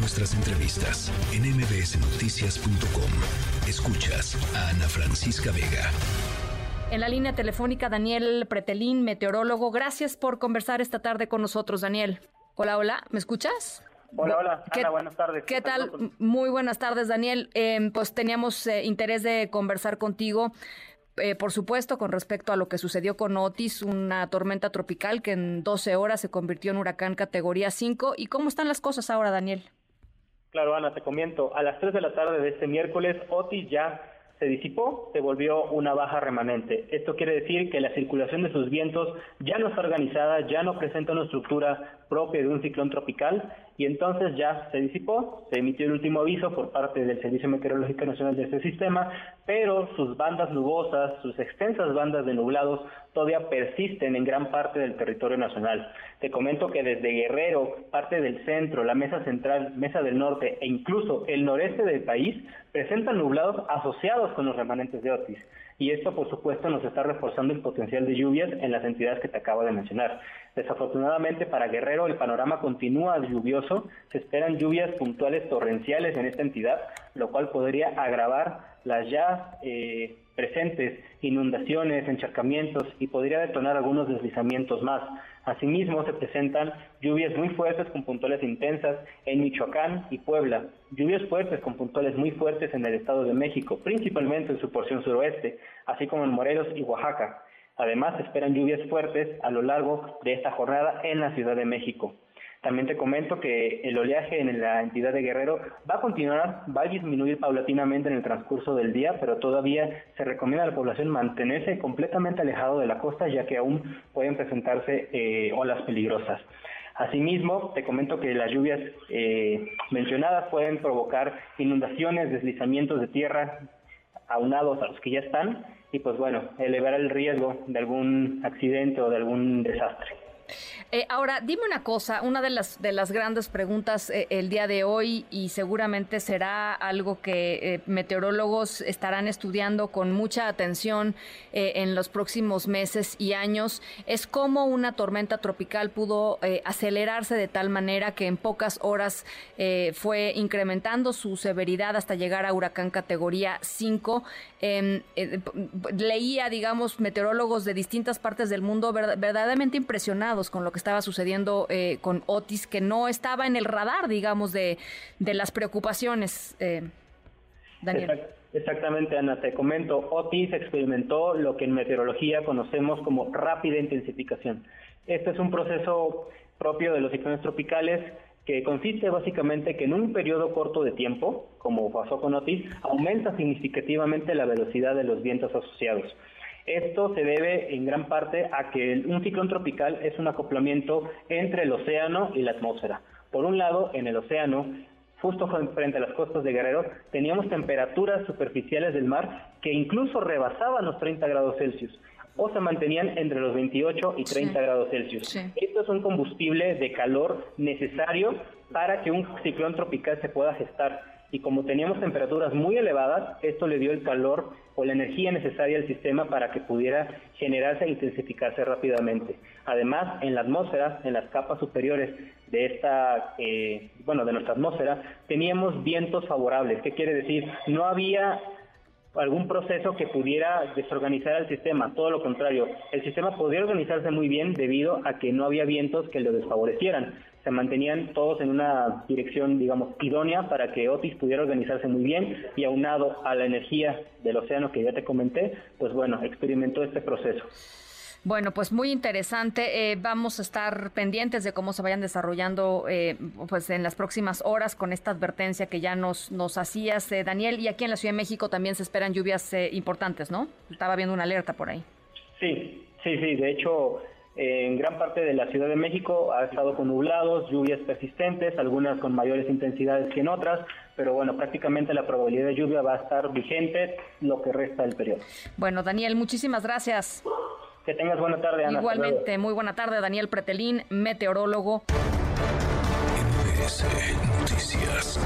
nuestras entrevistas en mbsnoticias.com. Escuchas a Ana Francisca Vega. En la línea telefónica, Daniel Pretelín, meteorólogo. Gracias por conversar esta tarde con nosotros, Daniel. Hola, hola, ¿me escuchas? Hola, hola, Ana, buenas tardes. ¿Qué tal? Muy buenas tardes, Daniel. Em, pues teníamos eh, interés de conversar contigo eh, por supuesto, con respecto a lo que sucedió con Otis, una tormenta tropical que en 12 horas se convirtió en huracán categoría 5. ¿Y cómo están las cosas ahora, Daniel? Claro, Ana, te comento. A las 3 de la tarde de este miércoles, Otis ya se disipó, se volvió una baja remanente. Esto quiere decir que la circulación de sus vientos ya no está organizada, ya no presenta una estructura propia de un ciclón tropical y entonces ya se disipó, se emitió el último aviso por parte del Servicio Meteorológico Nacional de este sistema, pero sus bandas nubosas, sus extensas bandas de nublados todavía persisten en gran parte del territorio nacional. Te comento que desde Guerrero, parte del centro, la mesa central, mesa del norte e incluso el noreste del país presentan nublados asociados con los remanentes de Otis y esto por supuesto nos está reforzando el potencial de lluvias en las entidades que te acabo de mencionar. Desafortunadamente para Guerrero el panorama continúa lluvioso, se esperan lluvias puntuales torrenciales en esta entidad, lo cual podría agravar las ya eh, presentes inundaciones, encharcamientos y podría detonar algunos deslizamientos más. Asimismo, se presentan lluvias muy fuertes con puntuales intensas en Michoacán y Puebla, lluvias fuertes con puntuales muy fuertes en el Estado de México, principalmente en su porción suroeste, así como en Morelos y Oaxaca. Además, esperan lluvias fuertes a lo largo de esta jornada en la Ciudad de México. También te comento que el oleaje en la entidad de Guerrero va a continuar, va a disminuir paulatinamente en el transcurso del día, pero todavía se recomienda a la población mantenerse completamente alejado de la costa, ya que aún pueden presentarse eh, olas peligrosas. Asimismo, te comento que las lluvias eh, mencionadas pueden provocar inundaciones, deslizamientos de tierra aunados a los que ya están y pues bueno, elevar el riesgo de algún accidente o de algún desastre. Eh, ahora, dime una cosa, una de las, de las grandes preguntas eh, el día de hoy y seguramente será algo que eh, meteorólogos estarán estudiando con mucha atención en los próximos meses y años, es cómo una tormenta tropical pudo acelerarse de tal manera que en pocas horas fue incrementando su severidad hasta llegar a huracán categoría 5. Em, leía, digamos, meteorólogos de distintas partes del mundo verdaderamente impresionados con lo que estaba sucediendo eh, con Otis, que no estaba en el radar, digamos, de, de las preocupaciones. Eh, Daniel. Exactamente, Ana, te comento, Otis experimentó lo que en meteorología conocemos como rápida intensificación. Este es un proceso propio de los ciclones tropicales que consiste básicamente que en un periodo corto de tiempo, como pasó con Otis, aumenta significativamente la velocidad de los vientos asociados. Esto se debe en gran parte a que un ciclón tropical es un acoplamiento entre el océano y la atmósfera. Por un lado, en el océano, justo frente a las costas de Guerrero, teníamos temperaturas superficiales del mar que incluso rebasaban los 30 grados Celsius o se mantenían entre los 28 y 30 grados Celsius. Esto es un combustible de calor necesario para que un ciclón tropical se pueda gestar y como teníamos temperaturas muy elevadas, esto le dio el calor o la energía necesaria al sistema para que pudiera generarse e intensificarse rápidamente. Además, en la atmósfera, en las capas superiores de esta, eh, bueno, de nuestra atmósfera, teníamos vientos favorables. ¿Qué quiere decir? No había algún proceso que pudiera desorganizar el sistema, todo lo contrario, el sistema podía organizarse muy bien debido a que no había vientos que lo desfavorecieran se mantenían todos en una dirección, digamos, idónea para que Otis pudiera organizarse muy bien y aunado a la energía del océano que ya te comenté, pues bueno, experimentó este proceso. Bueno, pues muy interesante. Eh, vamos a estar pendientes de cómo se vayan desarrollando eh, pues en las próximas horas con esta advertencia que ya nos, nos hacías, eh, Daniel. Y aquí en la Ciudad de México también se esperan lluvias importantes, ¿no? Estaba viendo una alerta por ahí. Sí, sí, sí. De hecho, en gran parte de la Ciudad de México ha estado con nublados, lluvias persistentes, algunas con mayores intensidades que en otras, pero bueno, prácticamente la probabilidad de lluvia va a estar vigente lo que resta del periodo. Bueno, Daniel, muchísimas gracias. Que tengas buena tarde, Ana. Igualmente, muy buena tarde, Daniel Pretelín, meteorólogo. Noticias.